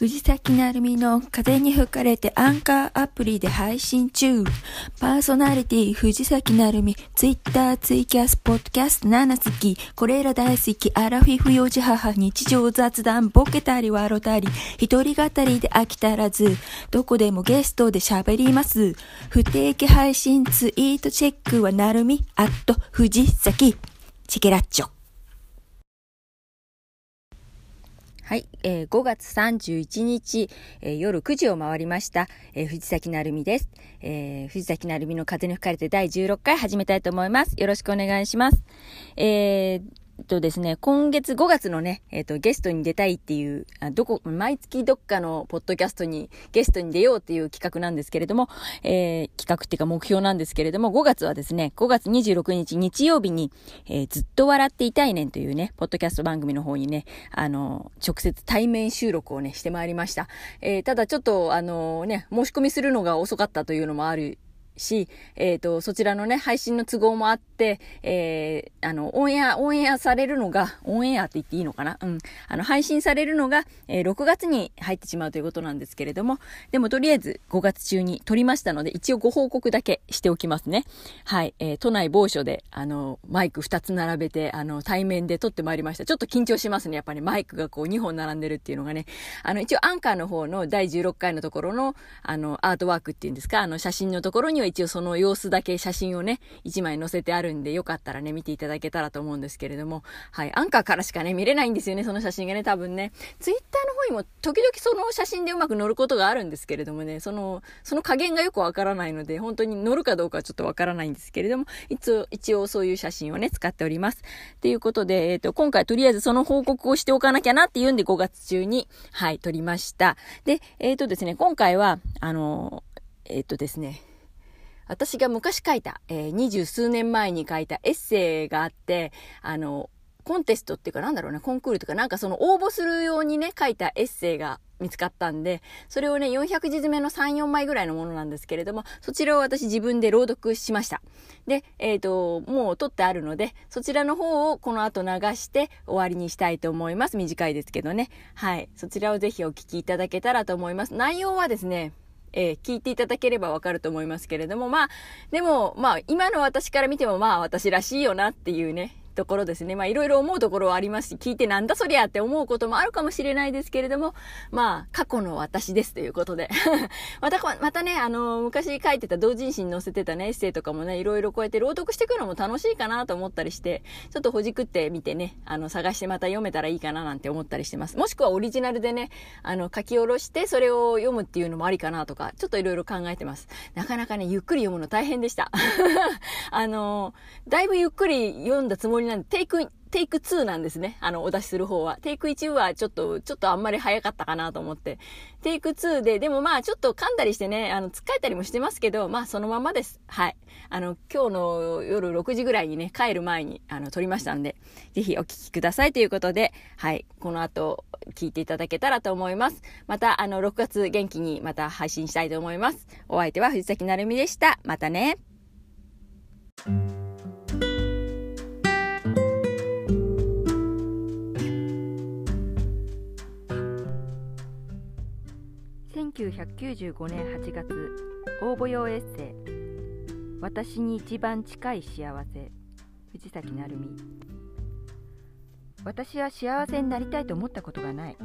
藤崎なるみの風に吹かれてアンカーアプリで配信中。パーソナリティ藤崎なるみ、ツイッター、ツイキャス、ポッドキャスト7好き。これら大好き。アラフィフ幼児母、日常雑談、ボケたり笑たり。一人語りで飽きたらず。どこでもゲストで喋ります。不定期配信ツイートチェックはなるみ、アット藤崎。チケラッチョ。はい、えー、5月31日、えー、夜9時を回りました、えー、藤崎なるみです、えー、藤崎なるみの風に吹かれて第16回始めたいと思います。よろしくお願いします。えーとですね、今月5月のね、えっ、ー、と、ゲストに出たいっていう、あどこ、毎月どっかのポッドキャストにゲストに出ようっていう企画なんですけれども、えー、企画っていうか目標なんですけれども、5月はですね、5月26日日曜日に、えー、ずっと笑っていたいねんというね、ポッドキャスト番組の方にね、あの、直接対面収録をね、してまいりました。え、ただちょっと、あのね、申し込みするのが遅かったというのもあるし、えっ、ー、と、そちらのね、配信の都合もあって、えー、あの、オンエア、オンエアされるのが、オンエアって言っていいのかな？うん。あの、配信されるのが、えー、6月に入ってしまうということなんですけれども、でもとりあえず5月中に撮りましたので、一応ご報告だけしておきますね。はい。えー、都内某所で、あの、マイク2つ並べて、あの、対面で撮ってまいりました。ちょっと緊張しますね。やっぱりマイクがこう2本並んでるっていうのがね。あの、一応アンカーの方の第16回のところの、あの、アートワークっていうんですか、あの、写真のところには一応その様子だけ写真をね、1枚載せてあるんで、よかったらね、見ていただけたらと思うんですけれども、はい、アンカーからしかね、見れないんですよね、その写真がね、多分ね。ツイッターの方にも時々その写真でうまく載ることがあるんですけれどもね、その、その加減がよくわからないので、本当に載るかどうかはちょっとわからないんですけれども、一応、一応そういう写真をね、使っております。ということで、えっ、ー、と、今回とりあえずその報告をしておかなきゃなっていうんで5月中に、はい、撮りました。で、えっ、ー、とですね、今回は、あの、えっ、とですね、私が昔書いた、えー、二十数年前に書いたエッセイがあって、あの、コンテストっていうかなんだろうね、コンクールとかなんかその応募するようにね、書いたエッセイが見つかったんで、それをね、400字詰めの3、4枚ぐらいのものなんですけれども、そちらを私自分で朗読しました。で、えっ、ー、と、もう撮ってあるので、そちらの方をこの後流して終わりにしたいと思います。短いですけどね。はい。そちらをぜひお聞きいただけたらと思います。内容はですね、えー、聞いていただければわかると思いますけれども、まあ、でも、まあ、今の私から見ても、まあ、私らしいよなっていうね、ところですね。まあいろいろ思うところはありますし、聞いてなんだそりゃって思うこともあるかもしれないですけれども、まあ過去の私ですということで。また、またね、あの、昔書いてた同人誌に載せてたね、エッセイとかもね、いろいろこうやって朗読していくのも楽しいかなと思ったりして、ちょっとほじくってみてね、あの、探してまた読めたらいいかななんて思ったりしてます。もしくはオリジナルでね、あの、書き下ろしてそれを読むっていうのもありかなとか、ちょっといろいろ考えてます。なかなかね、ゆっくり読むの大変でした。あの、だいぶゆっくり読んだつもりなんで、テイクテイク2なんですね。あの、お出しする方は。テイク1はちょっと、ちょっとあんまり早かったかなと思って。テイク2で、でもまあちょっと噛んだりしてね、あの、つっかえたりもしてますけど、まあそのままです。はい。あの、今日の夜6時ぐらいにね、帰る前に、あの、撮りましたんで、ぜひお聞きくださいということで、はい。この後、聞いていただけたらと思います。また、あの、6月元気にまた配信したいと思います。お相手は藤崎なるみでした。またね。1995年8月応募用エッセイ「私に一番近い幸せ」藤崎成美。私は幸せになりたいと思ったことがない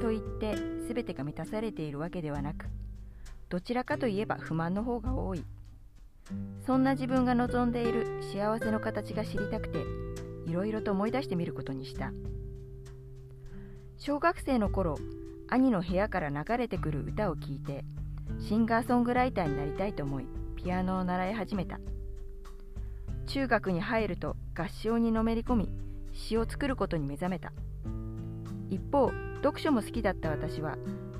と言って全てが満たされているわけではなくどちらかといえば不満の方が多い。そんな自分が望んでいる幸せの形が知りたくていろいろと思い出してみることにした。小学生の頃兄の部屋から流れてくる歌を聴いてシンガーソングライターになりたいと思いピアノを習い始めた。中学に入ると合唱にのめり込み詩を作ることに目覚めた。一方読書も好きだった私は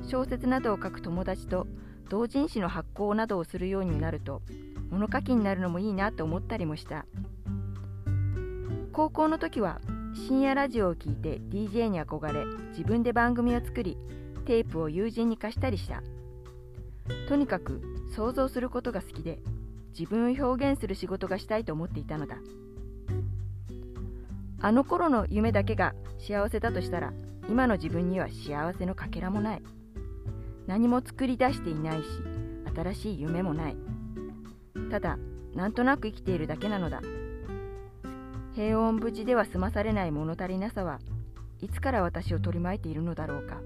小説などを書く友達と同人誌の発行などをするようになると物書きになるのもいいなと思ったりもした。高校の時は深夜ラジオを聴いて DJ に憧れ自分で番組を作りテープを友人に貸したりした。とにかく想像することが好きで自分を表現する仕事がしたいと思っていたのだ。あの頃の夢だけが幸せだとしたら今の自分には幸せのかけらもない。何も作り出していないし新しい夢もない。ただなんとなく生きているだけなのだ。平穏無事では済まされない物足りなさはいつから私を取り巻いているのだろうか。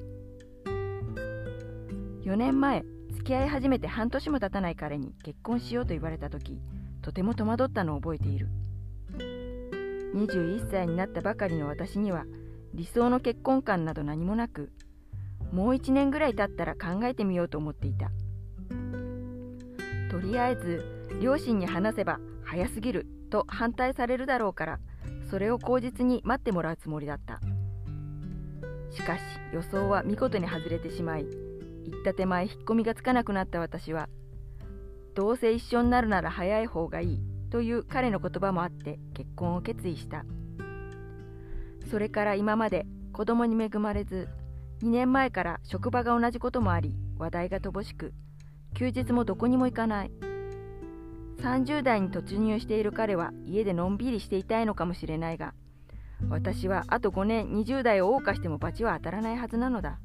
4年前付き合い始めて半年も経たない彼に結婚しようと言われた時とても戸惑ったのを覚えている。21歳になったばかりの私には理想の結婚観など何もなくもう1年ぐらい経ったら考えてみようと思っていた。とりあえず両親に話せば早すぎる。と反対されるだろうからそれを口実に待ってもらうつもりだった。しかし予想は見事に外れてしまい行った手前引っ込みがつかなくなった私はどうせ一緒になるなら早い方がいいという彼の言葉もあって結婚を決意した。それから今まで子供に恵まれず2年前から職場が同じこともあり話題が乏しく休日もどこにも行かない。30代に突入している彼は家でのんびりしていたいのかもしれないが私はあと5年20代を謳歌しても罰は当たらないはずなのだ。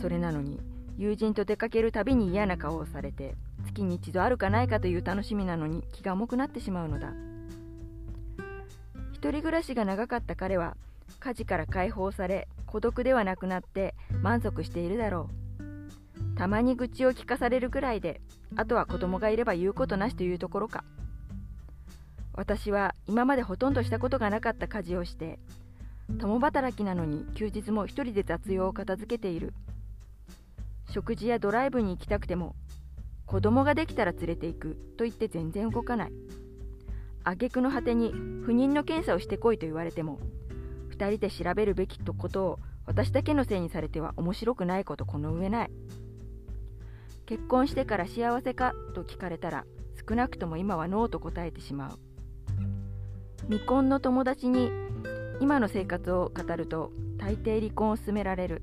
それなのに友人と出かけるたびに嫌な顔をされて月に一度あるかないかという楽しみなのに気が重くなってしまうのだ。一人暮らしが長かった彼は家事から解放され孤独ではなくなって満足しているだろう。たまに愚痴を聞かされるくらいであとは子供がいれば言うことなしというところか。私は今までほとんどしたことがなかった家事をして共働きなのに休日も一人で雑用を片付けている。食事やドライブに行きたくても子供ができたら連れて行くと言って全然動かない。挙句の果てに不妊の検査をしてこいと言われても2人で調べるべきとことを私だけのせいにされては面白くないことこの上ない。結婚してから幸せか？と聞かれたら少なくとも今はノーと答えてしまう。未婚の友達に今の生活を語ると大抵離婚を勧められる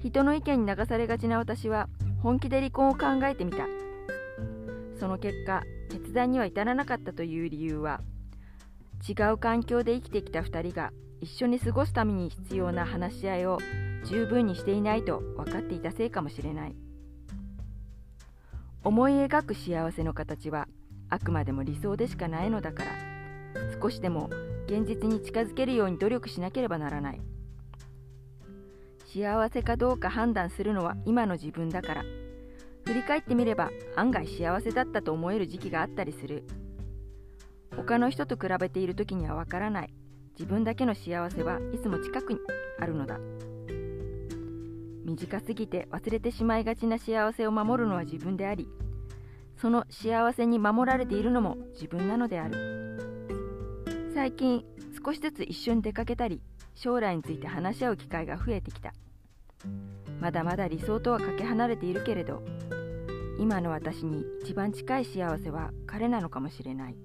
人の意見に流されがちな私は本気で離婚を考えてみたその結果決断には至らなかったという理由は違う環境で生きてきた2人が一緒に過ごすために必要な話し合いを十分にしていないと分かっていたせいかもしれない思い描く幸せの形はあくまでも理想でしかないのだから。少しでも現実に近づけるように努力しなければならない。幸せかどうか判断するのは今の自分だから。振り返ってみれば案外幸せだったと思える時期があったりする。他の人と比べている時にはわからない。自分だけの幸せはいつも近くにあるのだ。短すぎて忘れてしまいがちな幸せを守るのは自分でありその幸せに守られているのも自分なのである最近少しずつ一緒に出かけたり将来について話し合う機会が増えてきたまだまだ理想とはかけ離れているけれど今の私に一番近い幸せは彼なのかもしれない。